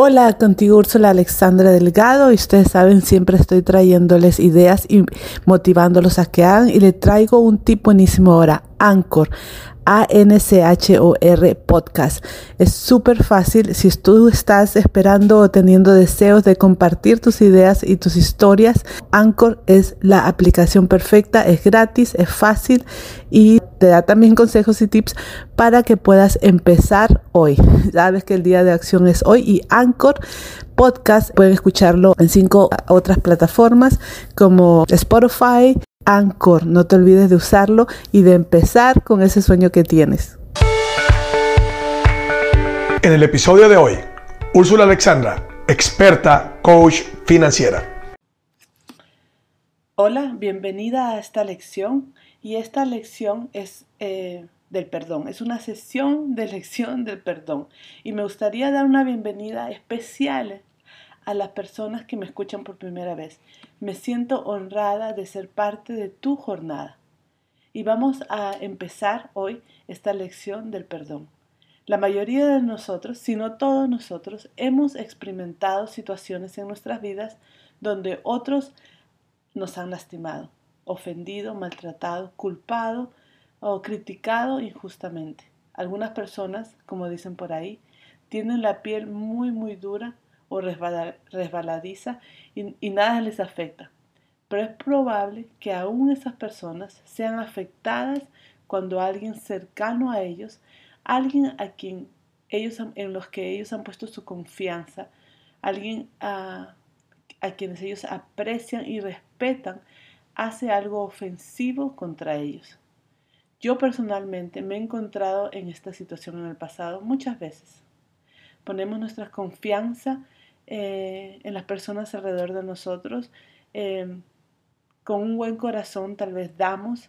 Hola, contigo Úrsula Alexandra Delgado y ustedes saben, siempre estoy trayéndoles ideas y motivándolos a que hagan y le traigo un tip buenísimo ahora, Anchor. A-N-C-H-O-R podcast. Es súper fácil si tú estás esperando o teniendo deseos de compartir tus ideas y tus historias. Anchor es la aplicación perfecta, es gratis, es fácil y te da también consejos y tips para que puedas empezar hoy. Sabes que el día de acción es hoy y Anchor podcast pueden escucharlo en cinco otras plataformas como Spotify, Anchor. No te olvides de usarlo y de empezar con ese sueño que tienes. En el episodio de hoy, Úrsula Alexandra, experta coach financiera. Hola, bienvenida a esta lección. Y esta lección es eh, del perdón, es una sesión de lección del perdón. Y me gustaría dar una bienvenida especial a las personas que me escuchan por primera vez. Me siento honrada de ser parte de tu jornada. Y vamos a empezar hoy esta lección del perdón. La mayoría de nosotros, si no todos nosotros, hemos experimentado situaciones en nuestras vidas donde otros nos han lastimado, ofendido, maltratado, culpado o criticado injustamente. Algunas personas, como dicen por ahí, tienen la piel muy, muy dura o resbaladiza y, nada les afecta. Pero es probable que aún esas personas sean afectadas cuando alguien cercano a ellos, alguien a quien ellos en los que ellos han puesto su confianza, alguien a, a quienes ellos aprecian y respetan, hace algo ofensivo contra ellos. Yo personalmente me he encontrado en esta situación en el pasado muchas veces. Ponemos nuestra confianza eh, en las personas alrededor de nosotros. Eh, con un buen corazón tal vez damos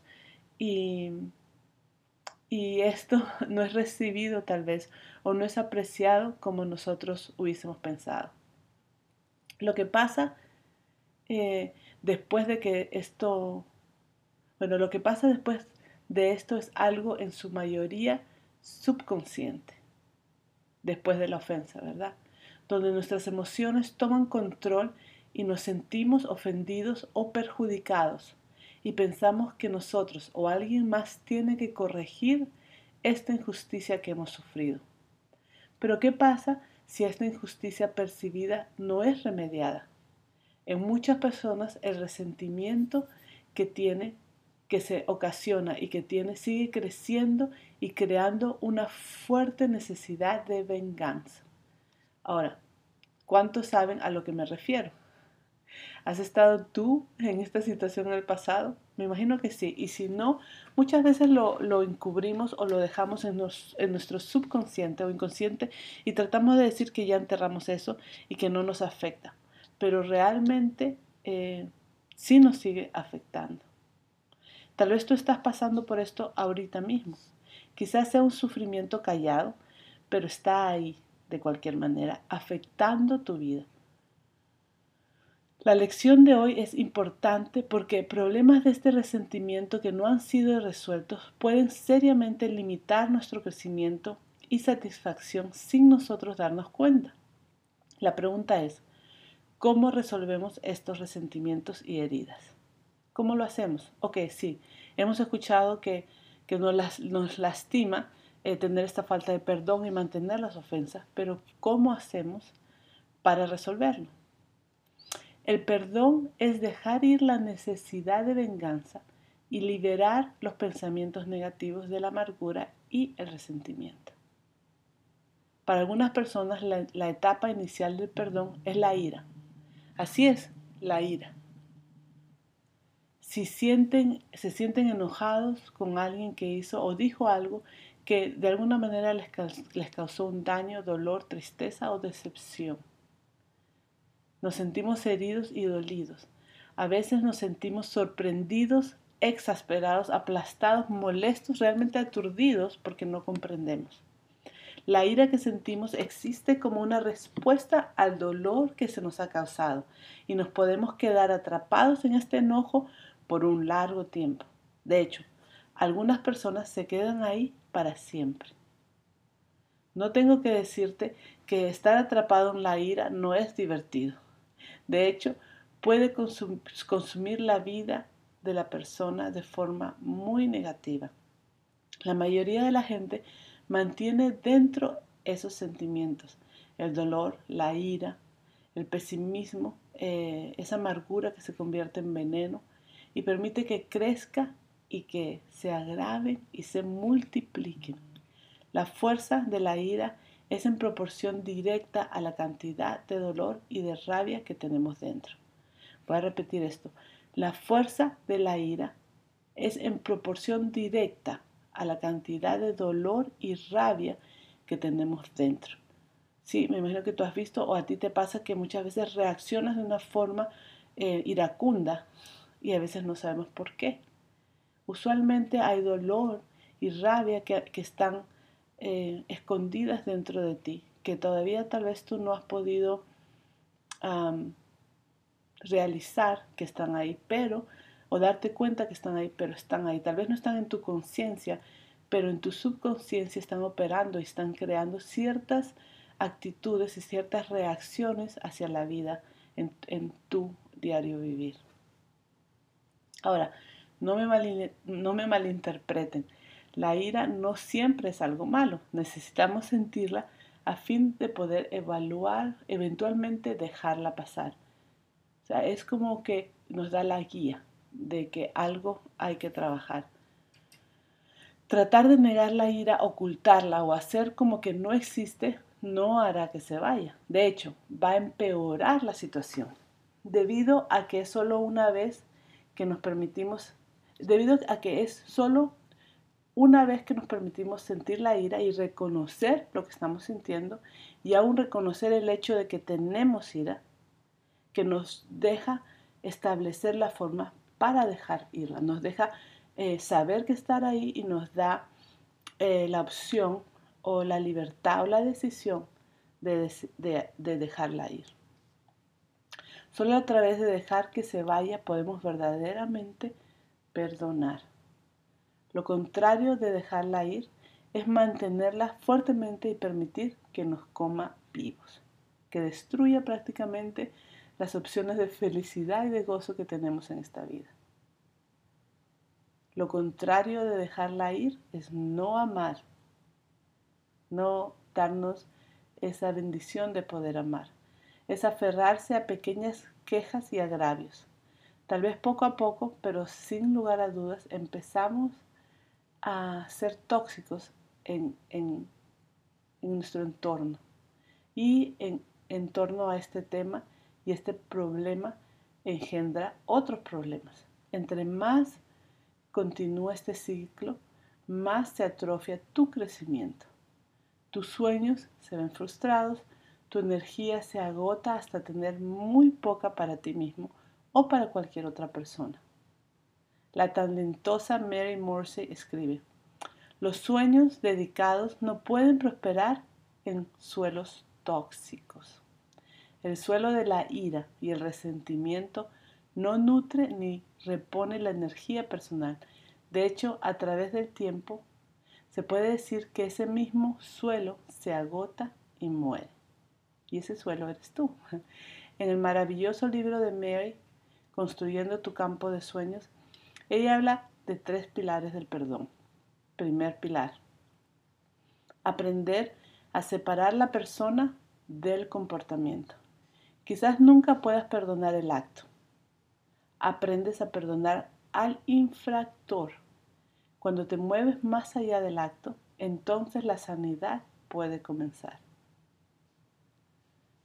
y, y esto no es recibido tal vez o no es apreciado como nosotros hubiésemos pensado. Lo que pasa eh, después de que esto, bueno, lo que pasa después de esto es algo en su mayoría subconsciente, después de la ofensa, ¿verdad? Donde nuestras emociones toman control y nos sentimos ofendidos o perjudicados y pensamos que nosotros o alguien más tiene que corregir esta injusticia que hemos sufrido. Pero ¿qué pasa si esta injusticia percibida no es remediada? En muchas personas el resentimiento que tiene, que se ocasiona y que tiene, sigue creciendo y creando una fuerte necesidad de venganza. Ahora, ¿cuántos saben a lo que me refiero? ¿Has estado tú en esta situación en el pasado? Me imagino que sí. Y si no, muchas veces lo, encubrimos o lo dejamos en, nuestro subconsciente o inconsciente y tratamos de decir que ya enterramos eso y que no nos afecta. Pero realmente eh, sí nos sigue afectando. Tal vez tú estás pasando por esto ahorita mismo. Quizás sea un sufrimiento callado, pero está ahí, de cualquier manera, afectando tu vida. La lección de hoy es importante porque problemas de este resentimiento que no han sido resueltos pueden seriamente limitar nuestro crecimiento y satisfacción sin nosotros darnos cuenta. La pregunta es, ¿cómo resolvemos estos resentimientos y heridas? ¿Cómo lo hacemos? Ok, sí, hemos escuchado que, que nos, nos lastima eh, tener esta falta de perdón y mantener las ofensas, pero ¿cómo hacemos para resolverlo? El perdón es dejar ir la necesidad de venganza y liberar los pensamientos negativos de la amargura y el resentimiento. Para algunas personas la, la etapa inicial del perdón es la ira. Así es, la ira. Si sienten, se sienten enojados con alguien que hizo o dijo algo que de alguna manera les, causó un daño, dolor, tristeza o decepción. Nos sentimos heridos y dolidos. A veces nos sentimos sorprendidos, exasperados, aplastados, molestos, realmente aturdidos porque no comprendemos. La ira que sentimos existe como una respuesta al dolor que se nos ha causado y nos podemos quedar atrapados en este enojo por un largo tiempo. De hecho, algunas personas se quedan ahí para siempre. No tengo que decirte que estar atrapado en la ira no es divertido. De hecho, puede consumir la vida de la persona de forma muy negativa. La mayoría de la gente mantiene dentro esos sentimientos, el dolor, la ira, el pesimismo, eh, esa amargura que se convierte en veneno y permite que crezca y que se agraven y se multipliquen. La fuerza de la ira es en proporción directa a la cantidad de dolor y de rabia que tenemos dentro. Voy a repetir esto. La fuerza de la ira es en proporción directa a la cantidad de dolor y rabia que tenemos dentro. Sí, me imagino que tú has visto o a ti te pasa que muchas veces reaccionas de una forma eh, iracunda y a veces no sabemos por qué. Usualmente hay dolor y rabia que, están eh, escondidas dentro de ti, que todavía tal vez tú no has podido realizar que están ahí, pero, o darte cuenta que están ahí, pero están ahí. Tal vez no están en tu conciencia, pero en tu subconsciencia están operando y están creando ciertas actitudes y ciertas reacciones hacia la vida en, en tu diario vivir. Ahora, no me, malinterpreten. La ira no siempre es algo malo. Necesitamos sentirla a fin de poder evaluar, eventualmente dejarla pasar. O sea, es como que nos da la guía de que algo hay que trabajar. Tratar de negar la ira, ocultarla o hacer como que no existe no hará que se vaya. De hecho, va a empeorar la situación, debido a que es solo una vez que nos permitimos, debido a que es solo una vez que nos permitimos sentir la ira y reconocer lo que estamos sintiendo y aún reconocer el hecho de que tenemos ira, que nos deja establecer la forma para dejar irla, nos deja eh, saber que estar ahí y nos da eh, la opción o la libertad o la decisión de, de dejarla ir. Solo a través de dejar que se vaya podemos verdaderamente perdonar. Lo contrario de dejarla ir es mantenerla fuertemente y permitir que nos coma vivos, que destruya prácticamente las opciones de felicidad y de gozo que tenemos en esta vida. Lo contrario de dejarla ir es no amar, no darnos esa bendición de poder amar. Es aferrarse a pequeñas quejas y agravios. Tal vez poco a poco, pero sin lugar a dudas, empezamos a ser tóxicos en, nuestro entorno. Y en, en torno a este tema y este problema engendra otros problemas. Entre más continúa este ciclo, más se atrofia tu crecimiento. Tus sueños se ven frustrados, tu energía se agota hasta tener muy poca para ti mismo o para cualquier otra persona. La talentosa Mary Morrissey escribe, los sueños dedicados no pueden prosperar en suelos tóxicos. El suelo de la ira y el resentimiento no nutre ni repone la energía personal. De hecho, a través del tiempo se puede decir que ese mismo suelo se agota y muere. Y ese suelo eres tú. En el maravilloso libro de Mary, Construyendo tu campo de sueños, ella habla de tres pilares del perdón. Primer pilar, aprender a separar la persona del comportamiento. Quizás nunca puedas perdonar el acto. Aprendes a perdonar al infractor cuando te mueves más allá del acto, entonces la sanidad puede comenzar.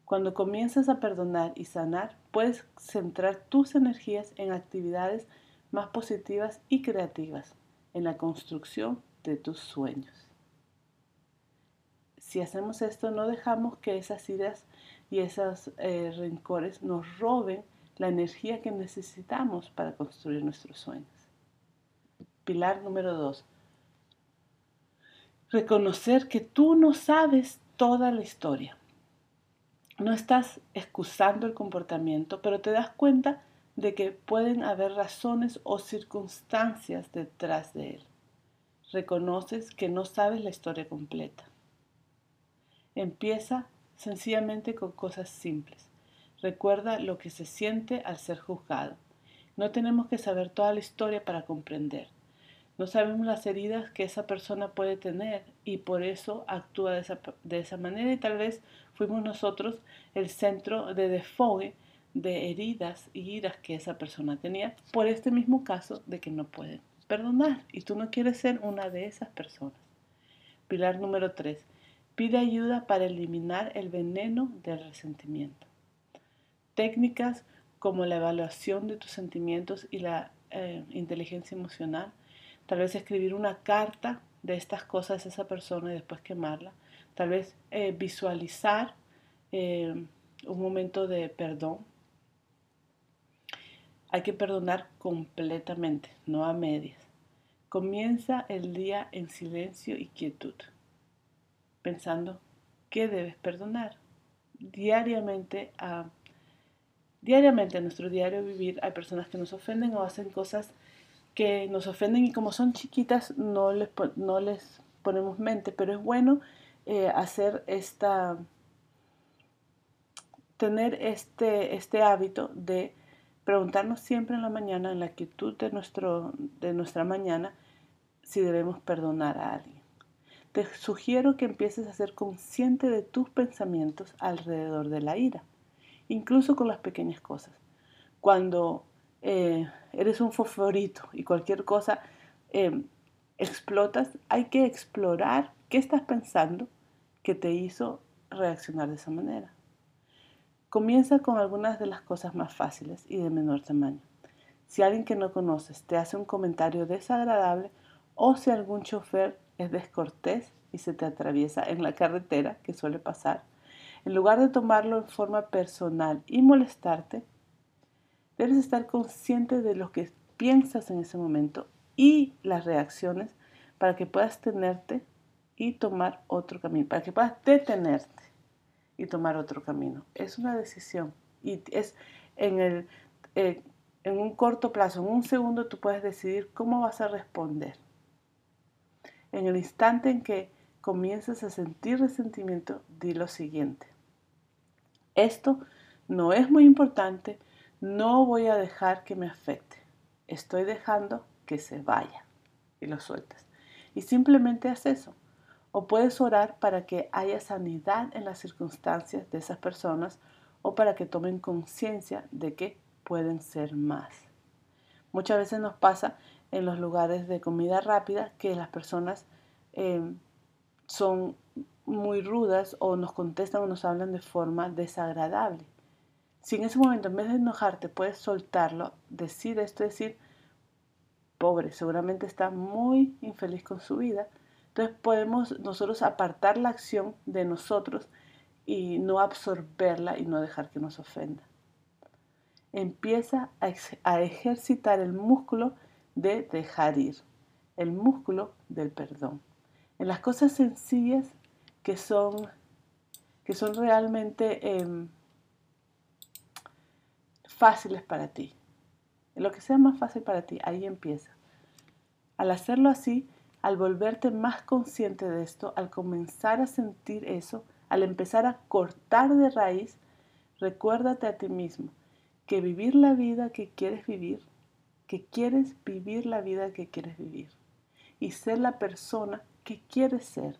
Cuando comienzas a perdonar y sanar, puedes centrar tus energías en actividades más positivas y creativas, en la construcción de tus sueños. Si hacemos esto, no dejamos que esas ideas y esos eh, rencores nos roben la energía que necesitamos para construir nuestros sueños. Pilar número dos. Reconocer que tú no sabes toda la historia. No estás excusando el comportamiento, pero te das cuenta de que pueden haber razones o circunstancias detrás de él. Reconoces que no sabes la historia completa. Empieza sencillamente con cosas simples. Recuerda lo que se siente al ser juzgado. No tenemos que saber toda la historia para comprender. No sabemos las heridas que esa persona puede tener y por eso actúa de esa, de esa manera y tal vez fuimos nosotros el centro de desfogue de heridas y iras que esa persona tenía por este mismo caso de que no pueden perdonar y tú no quieres ser una de esas personas. Pilar número 3. Pide ayuda para eliminar el veneno del resentimiento. Técnicas como la evaluación de tus sentimientos y la eh, inteligencia emocional Tal vez escribir una carta de estas cosas a esa persona y después quemarla. Tal vez eh, visualizar eh, un momento de perdón. Hay que perdonar completamente, no a medias. Comienza el día en silencio y quietud, pensando qué debes perdonar. Diariamente, a, diariamente en nuestro diario vivir hay personas que nos ofenden o hacen cosas que nos ofenden y como son chiquitas no les, no les ponemos mente, pero es bueno eh, hacer esta, tener este, este hábito de preguntarnos siempre en la mañana, en la quietud de, nuestro, de nuestra mañana, si debemos perdonar a alguien. Te sugiero que empieces a ser consciente de tus pensamientos alrededor de la ira, incluso con las pequeñas cosas. Cuando eh, eres un fosforito y cualquier cosa eh, explotas, hay que explorar qué estás pensando que te hizo reaccionar de esa manera. Comienza con algunas de las cosas más fáciles y de menor tamaño. Si alguien que no conoces te hace un comentario desagradable o si algún chofer es descortés y se te atraviesa en la carretera, que suele pasar, en lugar de tomarlo en forma personal y molestarte, Debes estar consciente de lo que piensas en ese momento y las reacciones para que puedas tenerte y tomar otro camino, para que puedas detenerte y tomar otro camino. Es una decisión y es en, el, eh, en un corto plazo, en un segundo tú puedes decidir cómo vas a responder. En el instante en que comienzas a sentir resentimiento, di lo siguiente. Esto no es muy importante, no voy a dejar que me afecte. Estoy dejando que se vaya. Y lo sueltas. Y simplemente haz eso. O puedes orar para que haya sanidad en las circunstancias de esas personas o para que tomen conciencia de que pueden ser más. Muchas veces nos pasa en los lugares de comida rápida que las personas eh, son muy rudas o nos contestan o nos hablan de forma desagradable. Si en ese momento, en vez de enojarte, puedes soltarlo, decir esto, decir, pobre, seguramente está muy infeliz con su vida. Entonces podemos nosotros apartar la acción de nosotros y no absorberla y no dejar que nos ofenda. Empieza a, ejercitar el músculo de dejar ir, el músculo del perdón. En las cosas sencillas que son, que son realmente... Em, fáciles para ti. Lo que sea más fácil para ti, ahí empieza. Al hacerlo así, al volverte más consciente de esto, al comenzar a sentir eso, al empezar a cortar de raíz, recuérdate a ti mismo que vivir la vida que quieres vivir, que quieres vivir la vida que quieres vivir y ser la persona que quieres ser.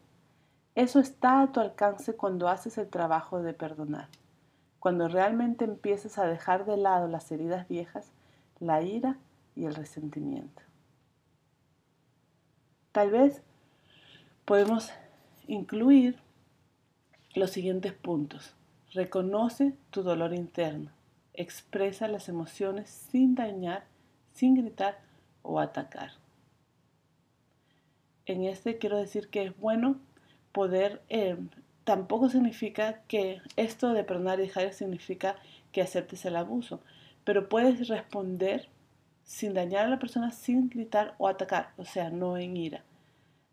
Eso está a tu alcance cuando haces el trabajo de perdonar cuando realmente empiezas a dejar de lado las heridas viejas, la ira y el resentimiento. Tal vez podemos incluir los siguientes puntos. Reconoce tu dolor interno. Expresa las emociones sin dañar, sin gritar o atacar. En este quiero decir que es bueno poder eh, tampoco significa que esto de perdonar y dejar significa que aceptes el abuso, pero puedes responder sin dañar a la persona, sin gritar o atacar, o sea, no en ira.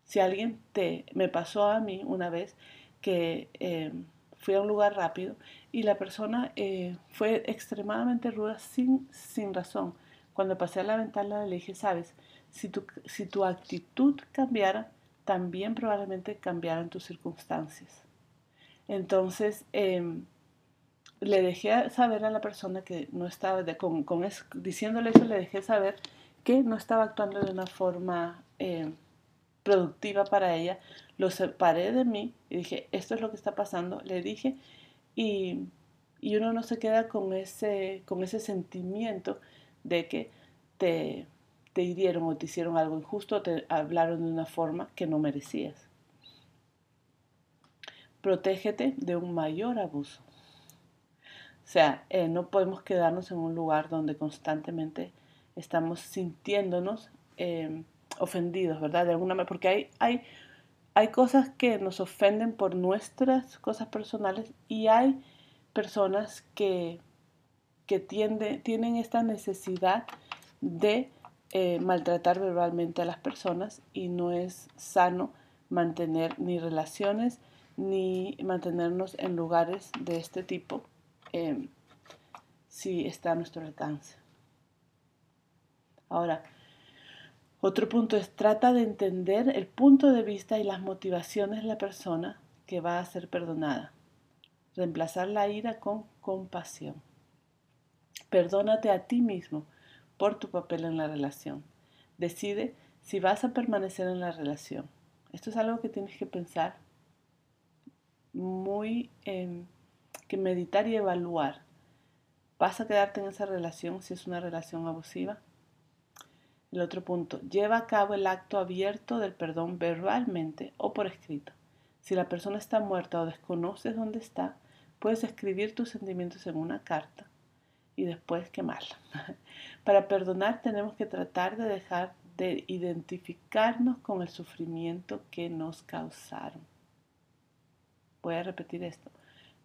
Si alguien te, me pasó a mí una vez que eh, fui a un lugar rápido y la persona eh, fue extremadamente ruda sin, sin razón. Cuando pasé a la ventana le dije, sabes, si tu, si tu actitud cambiara, también probablemente cambiaran tus circunstancias. Entonces, em, le dejé saber a la persona que no estaba, con, diciéndole eso, le dejé saber que no estaba actuando de una forma em, productiva para ella. Lo separé de mí y dije, esto es lo que está pasando. Le dije y, uno no se queda con ese, con ese sentimiento de que te, te hirieron o te hicieron algo injusto, te hablaron de una forma que no merecías. Protégete de un mayor abuso. O sea, eh, no podemos quedarnos en un lugar donde constantemente estamos sintiéndonos em, ofendidos, ¿verdad? De alguna manera, porque hay, hay, hay cosas que nos ofenden por nuestras cosas personales y hay personas que, que tienen esta necesidad de eh, maltratar verbalmente a las personas y no es sano mantener ni relaciones ni mantenernos en lugares de este tipo em, si está a nuestro alcance. Ahora, otro punto es trata de entender el punto de vista y las motivaciones de la persona que va a ser perdonada. Reemplazar la ira con compasión. Perdónate a ti mismo por tu papel en la relación. Decide si vas a permanecer en la relación. Esto es algo que tienes que pensar muy, eh, que meditar y evaluar. ¿Vas a quedarte en esa relación si es una relación abusiva? El otro punto, lleva a cabo el acto abierto del perdón verbalmente o por escrito. Si la persona está muerta o desconoces dónde está, puedes escribir tus sentimientos en una carta y después quemarla. Para perdonar tenemos que tratar de dejar de identificarnos con el sufrimiento que nos causaron. Voy a repetir esto.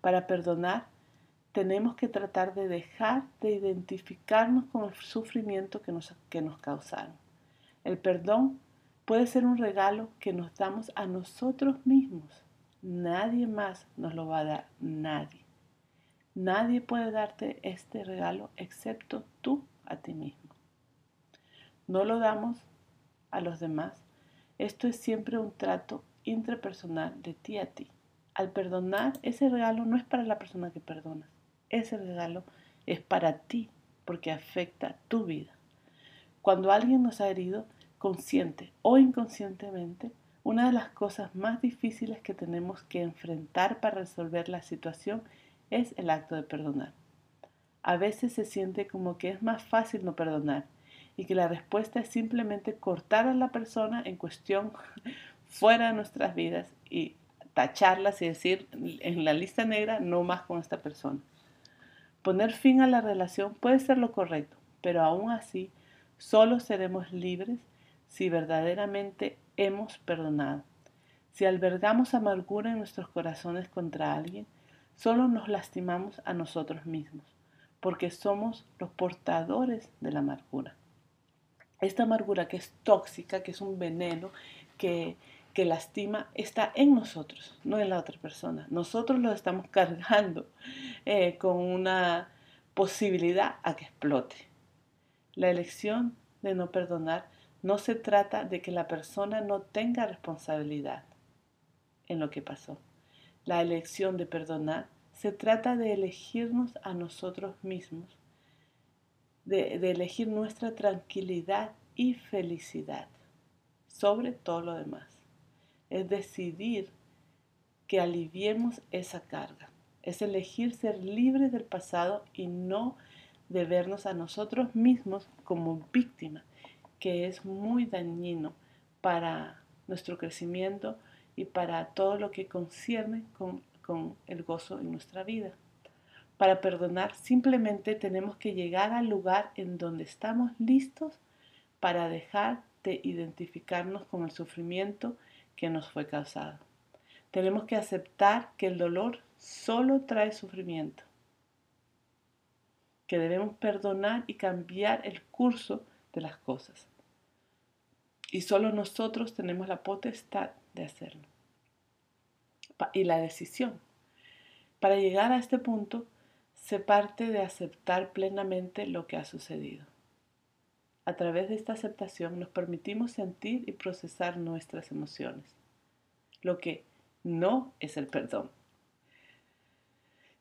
Para perdonar tenemos que tratar de dejar de identificarnos con el sufrimiento que nos, que nos causaron. El perdón puede ser un regalo que nos damos a nosotros mismos. Nadie más nos lo va a dar, nadie. Nadie puede darte este regalo excepto tú a ti mismo. No lo damos a los demás. Esto es siempre un trato intrapersonal de ti a ti. Al perdonar, ese regalo no es para la persona que perdonas ese regalo es para ti porque afecta tu vida. Cuando alguien nos ha herido, consciente o inconscientemente, una de las cosas más difíciles que tenemos que enfrentar para resolver la situación es el acto de perdonar. A veces se siente como que es más fácil no perdonar y que la respuesta es simplemente cortar a la persona en cuestión fuera de nuestras vidas y tacharlas y decir en la lista negra no más con esta persona. Poner fin a la relación puede ser lo correcto, pero aún así solo seremos libres si verdaderamente hemos perdonado. Si albergamos amargura en nuestros corazones contra alguien, solo nos lastimamos a nosotros mismos, porque somos los portadores de la amargura. Esta amargura que es tóxica, que es un veneno, que, que lastima está en nosotros, no en la otra persona. Nosotros lo estamos cargando eh, con una posibilidad a que explote. La elección de no perdonar no se trata de que la persona no tenga responsabilidad en lo que pasó. La elección de perdonar se trata de elegirnos a nosotros mismos, de, de elegir nuestra tranquilidad y felicidad sobre todo lo demás es decidir que aliviemos esa carga. Es elegir ser libres del pasado y no de vernos a nosotros mismos como víctimas, que es muy dañino para nuestro crecimiento y para todo lo que concierne con, con el gozo en nuestra vida. Para perdonar simplemente tenemos que llegar al lugar en donde estamos listos para dejar de identificarnos con el sufrimiento que nos fue causado. Tenemos que aceptar que el dolor solo trae sufrimiento, que debemos perdonar y cambiar el curso de las cosas. Y solo nosotros tenemos la potestad de hacerlo. Y la decisión. Para llegar a este punto, se parte de aceptar plenamente lo que ha sucedido. A través de esta aceptación nos permitimos sentir y procesar nuestras emociones, lo que no es el perdón.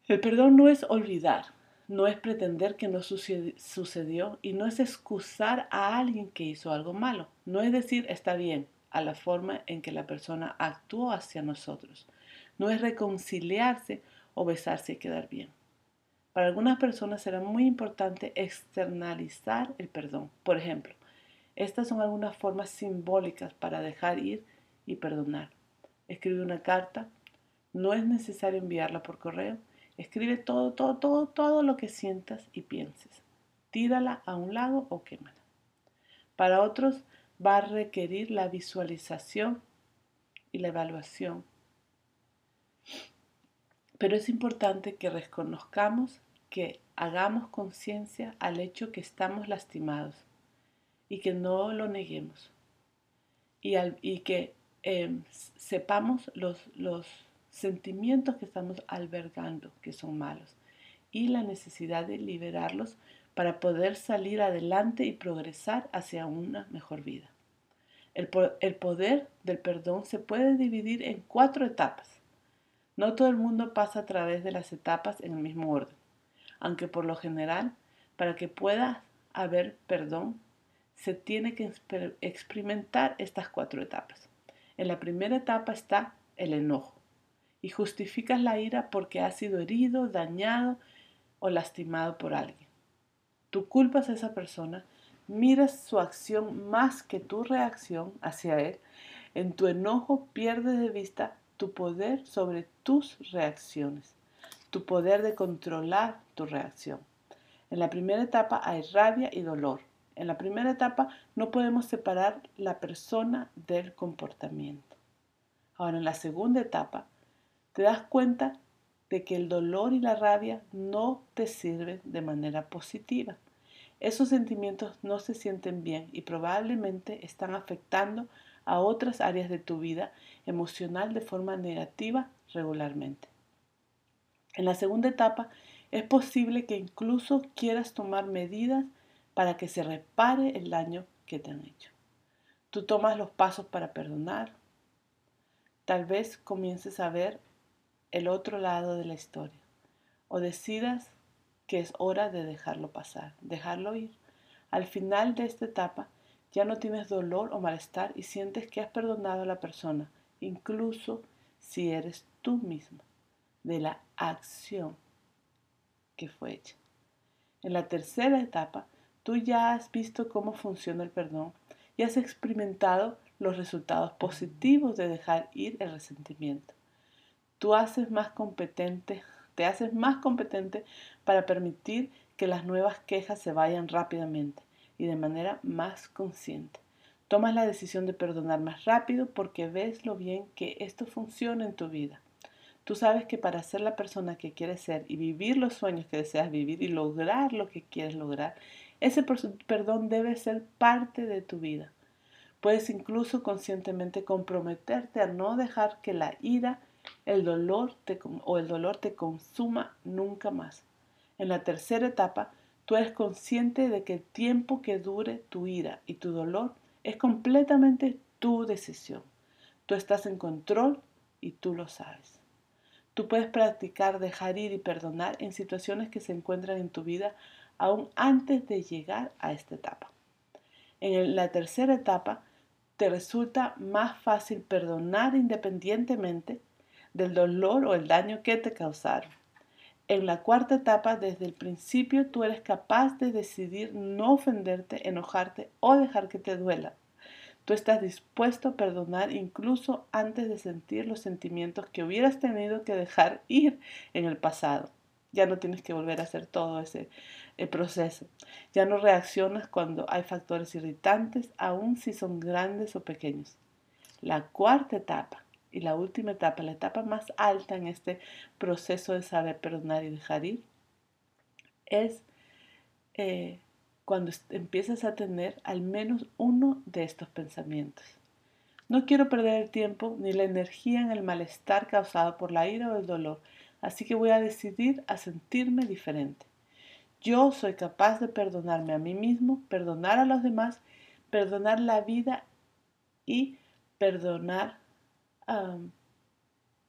El perdón no es olvidar, no es pretender que no sucedió y no es excusar a alguien que hizo algo malo. No es decir está bien a la forma en que la persona actuó hacia nosotros. No es reconciliarse o besarse y quedar bien. Para algunas personas será muy importante externalizar el perdón. Por ejemplo, estas son algunas formas simbólicas para dejar ir y perdonar. Escribe una carta. No es necesario enviarla por correo. Escribe todo, todo, todo, todo lo que sientas y pienses. Tírala a un lago o quémala. Para otros va a requerir la visualización y la evaluación. Pero es importante que reconozcamos, que hagamos conciencia al hecho que estamos lastimados y que no lo neguemos. Y, que em, sepamos los, los sentimientos que estamos albergando que son malos y la necesidad de liberarlos para poder salir adelante y progresar hacia una mejor vida. El, el, poder del perdón se puede dividir en cuatro etapas. No todo el mundo pasa a través de las etapas en el mismo orden, aunque por lo general, para que pueda haber perdón, se tiene que experimentar estas cuatro etapas. En la primera etapa está el enojo y justificas la ira porque has sido herido, dañado o lastimado por alguien. Tú culpas a esa persona, miras su acción más que tu reacción hacia él. En tu enojo pierdes de vista tu poder sobre tus reacciones, tu poder de controlar tu reacción. En la primera etapa hay rabia y dolor. En la primera etapa no podemos separar la persona del comportamiento. Ahora, en la segunda etapa, te das cuenta de que el dolor y la rabia no te sirven de manera positiva. Esos sentimientos no se sienten bien y probablemente están afectando a otras áreas de tu vida emocional de forma negativa regularmente. En la segunda etapa, es posible que incluso quieras tomar medidas para que se repare el daño que te han hecho. Tú tomas los pasos para perdonar. Tal vez comiences a ver el otro lado de la historia o decidas que es hora de dejarlo pasar, dejarlo ir. Al final de esta etapa ya no tienes dolor o malestar y sientes que has perdonado a la persona, incluso si eres tú mismo, de la acción que fue hecha. En la tercera etapa Tú ya has visto cómo funciona el perdón y has experimentado los resultados positivos de dejar ir el resentimiento. Tú haces más competente, te haces más competente para permitir que las nuevas quejas se vayan rápidamente y de manera más consciente. Tomas la decisión de perdonar más rápido porque ves lo bien que esto funciona en tu vida. Tú sabes que para ser la persona que quieres ser y vivir los sueños que deseas vivir y lograr lo que quieres lograr, ese perdón debe ser parte de tu vida. Puedes incluso conscientemente comprometerte a no dejar que la ira el dolor o el dolor te consuma nunca más. En la tercera etapa, tú eres consciente de que el tiempo que dure tu ira y tu dolor es completamente tu decisión. Tú estás en control y tú lo sabes. Tú puedes practicar dejar ir y perdonar en situaciones que se encuentran en tu vida aún antes de llegar a esta etapa. En la tercera etapa, te resulta más fácil perdonar independientemente del dolor o el daño que te causaron. En la cuarta etapa, desde el principio, tú eres capaz de decidir no ofenderte, enojarte o dejar que te duela. Tú estás dispuesto a perdonar incluso antes de sentir los sentimientos que hubieras tenido que dejar ir en el pasado. Ya no tienes que volver a hacer todo ese el proceso. Ya no reaccionas cuando hay factores irritantes, aun si son grandes o pequeños. La cuarta etapa y la última etapa, la etapa más alta en este proceso de saber perdonar y dejar ir, es eh, cuando empiezas a tener al menos uno de estos pensamientos. No quiero perder el tiempo ni la energía en el malestar causado por la ira o el dolor, así que voy a decidir a sentirme diferente. Yo soy capaz de perdonarme a mí mismo, perdonar a los demás, perdonar la vida y perdonar,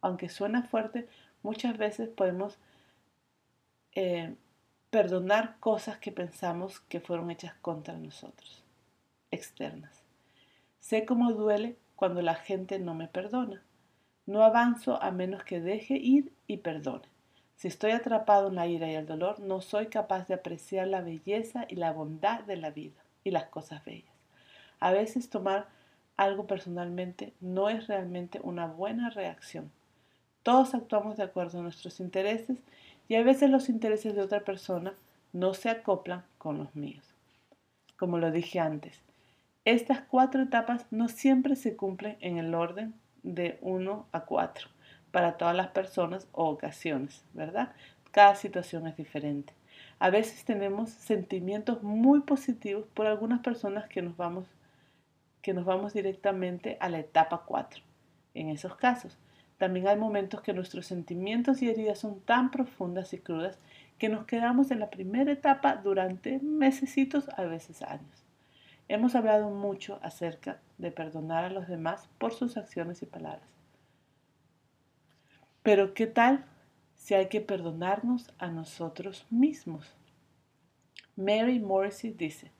aunque suena fuerte, muchas veces podemos eh, perdonar cosas que pensamos que fueron hechas contra nosotros, externas. Sé cómo duele cuando la gente no me perdona. No avanzo a menos que deje ir y perdone. Si estoy atrapado en la ira y el dolor, no soy capaz de apreciar la belleza y la bondad de la vida y las cosas bellas. A veces tomar algo personalmente no es realmente una buena reacción. Todos actuamos de acuerdo a nuestros intereses y a veces los intereses de otra persona no se acoplan con los míos. Como lo dije antes, estas cuatro etapas no siempre se cumplen en el orden de 1 a 4 para todas las personas o ocasiones, ¿verdad? Cada situación es diferente. A veces tenemos sentimientos muy positivos por algunas personas que nos vamos, que nos vamos directamente a la etapa 4. En esos casos, también hay momentos que nuestros sentimientos y heridas son tan profundas y crudas que nos quedamos en la primera etapa durante mesecitos, a veces años. Hemos hablado mucho acerca de perdonar a los demás por sus acciones y palabras. Pero ¿qué tal si hay que perdonarnos a nosotros mismos? Mary Morrissey dice,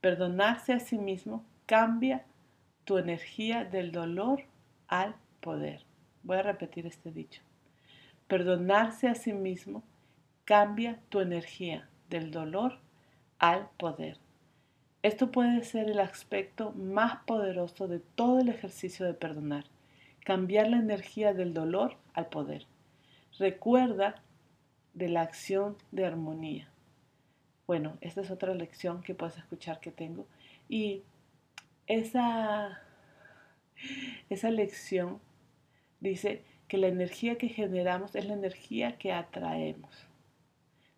perdonarse a sí mismo cambia tu energía del dolor al poder. Voy a repetir este dicho. Perdonarse a sí mismo cambia tu energía del dolor al poder. Esto puede ser el aspecto más poderoso de todo el ejercicio de perdonar cambiar la energía del dolor al poder. Recuerda de la acción de armonía. Bueno, esta es otra lección que puedes escuchar que tengo. Y esa, esa lección dice que la energía que generamos es la energía que atraemos.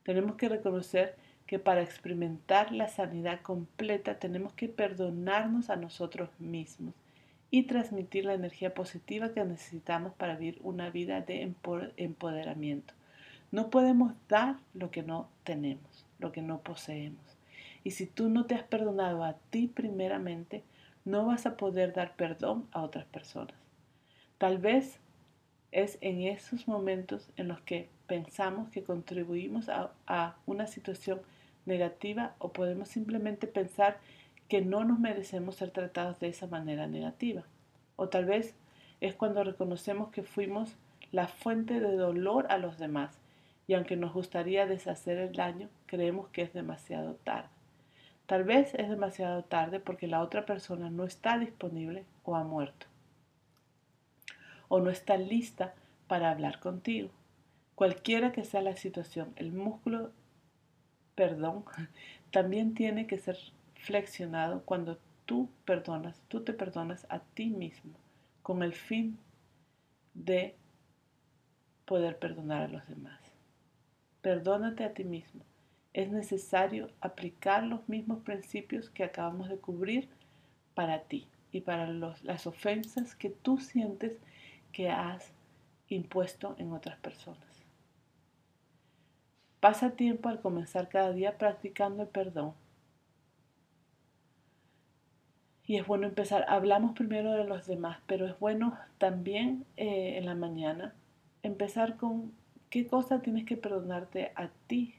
Tenemos que reconocer que para experimentar la sanidad completa tenemos que perdonarnos a nosotros mismos y transmitir la energía positiva que necesitamos para vivir una vida de empoderamiento. No podemos dar lo que no tenemos, lo que no poseemos. Y si tú no te has perdonado a ti primeramente, no vas a poder dar perdón a otras personas. Tal vez es en esos momentos en los que pensamos que contribuimos a, una situación negativa o podemos simplemente pensar que no nos merecemos ser tratados de esa manera negativa. O tal vez es cuando reconocemos que fuimos la fuente de dolor a los demás y aunque nos gustaría deshacer el daño, creemos que es demasiado tarde. Tal vez es demasiado tarde porque la otra persona no está disponible o ha muerto. O no está lista para hablar contigo. Cualquiera que sea la situación, el músculo, perdón, también tiene que ser flexionado cuando tú perdonas, tú te perdonas a ti mismo con el fin de poder perdonar a los demás. Perdónate a ti mismo. Es necesario aplicar los mismos principios que acabamos de cubrir para ti y para las ofensas que tú sientes que has impuesto en otras personas. Pasa tiempo al comenzar cada día practicando el perdón y es bueno empezar. Hablamos primero de los demás, pero es bueno también eh, en la mañana empezar con qué cosa tienes que perdonarte a ti.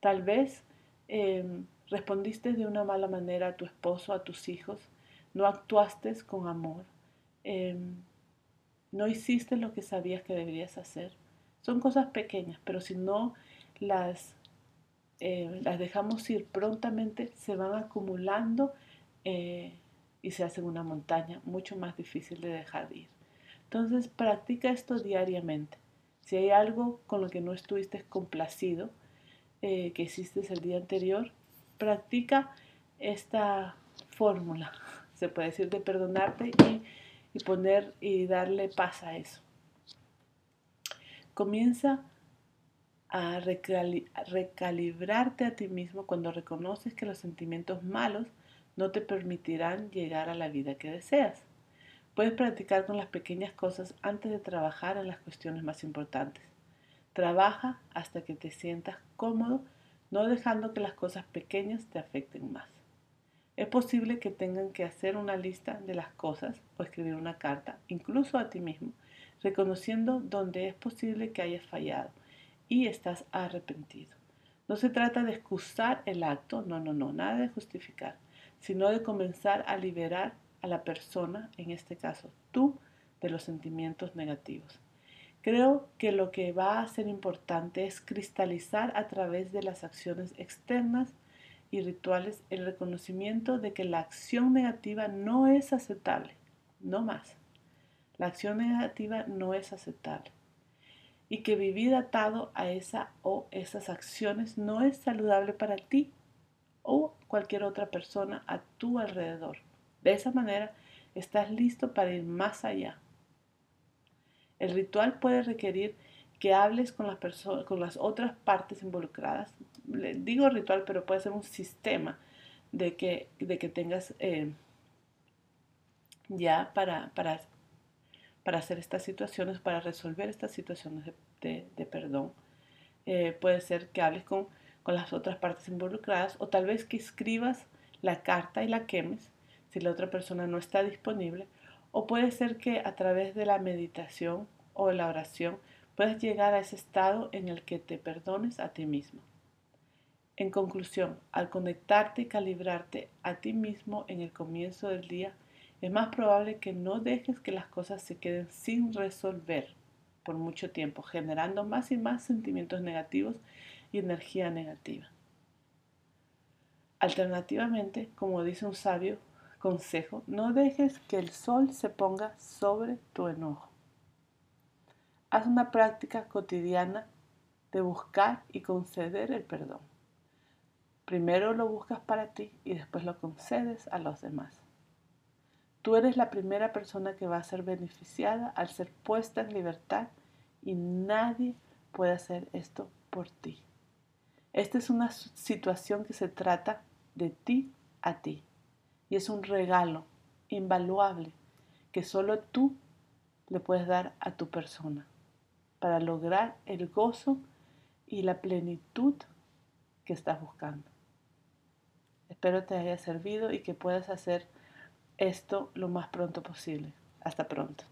Tal vez em, respondiste de una mala manera a tu esposo, a tus hijos, no actuaste con amor, em, no hiciste lo que sabías que deberías hacer. Son cosas pequeñas, pero si no las, eh, las dejamos ir prontamente, se van acumulando eh, y se hace una montaña mucho más difícil de dejar de ir. Entonces practica esto diariamente. Si hay algo con lo que no estuviste complacido, eh, que hiciste el día anterior, practica esta fórmula, se puede decir, de perdonarte y, y poner y darle paz a eso. Comienza a recalibrarte a ti mismo cuando reconoces que los sentimientos malos no te permitirán llegar a la vida que deseas. Puedes practicar con las pequeñas cosas antes de trabajar en las cuestiones más importantes. Trabaja hasta que te sientas cómodo, no dejando que las cosas pequeñas te afecten más. Es posible que tengan que hacer una lista de las cosas o escribir una carta, incluso a ti mismo, reconociendo donde es posible que hayas fallado. y estás arrepentido. No se trata de excusar el acto, no, no, no, nada de justificar, sino de comenzar a liberar a la persona, en este caso tú, de los sentimientos negativos. Creo que lo que va a ser importante es cristalizar a través de las acciones externas y rituales el reconocimiento de que la acción negativa no es aceptable, no más. La acción negativa no es aceptable y que vivir atado a esa o esas acciones no es saludable para ti o cualquier otra persona a tu alrededor. De esa manera estás listo para ir más allá. El ritual puede requerir que hables con las, con las otras partes involucradas. Digo ritual, pero puede ser un sistema de que, de que tengas eh, ya para, para para hacer estas situaciones, para resolver estas situaciones de, perdón. Eh, puede ser que hables con, con las otras partes involucradas o tal vez que escribas la carta y la quemes si la otra persona no está disponible. O puede ser que a través de la meditación o la oración puedas llegar a ese estado en el que te perdones a ti mismo. En conclusión, al conectarte y calibrarte a ti mismo en el comienzo del día, es más probable que no dejes que las cosas se queden sin resolver por mucho tiempo, generando más y más sentimientos negativos y energía negativa. Alternativamente, como dice un sabio consejo, no dejes que el sol se ponga sobre tu enojo. Haz una práctica cotidiana de buscar y conceder el perdón. Primero lo buscas para ti y después lo concedes a los demás. Tú eres la primera persona que va a ser beneficiada al ser puesta en libertad y nadie puede hacer esto por ti. Esta es una situación que se trata de ti a ti y es un regalo invaluable que solo tú le puedes dar a tu persona para lograr el gozo y la plenitud que estás buscando. Espero te haya servido y que puedas hacer esto lo más pronto posible. Hasta pronto.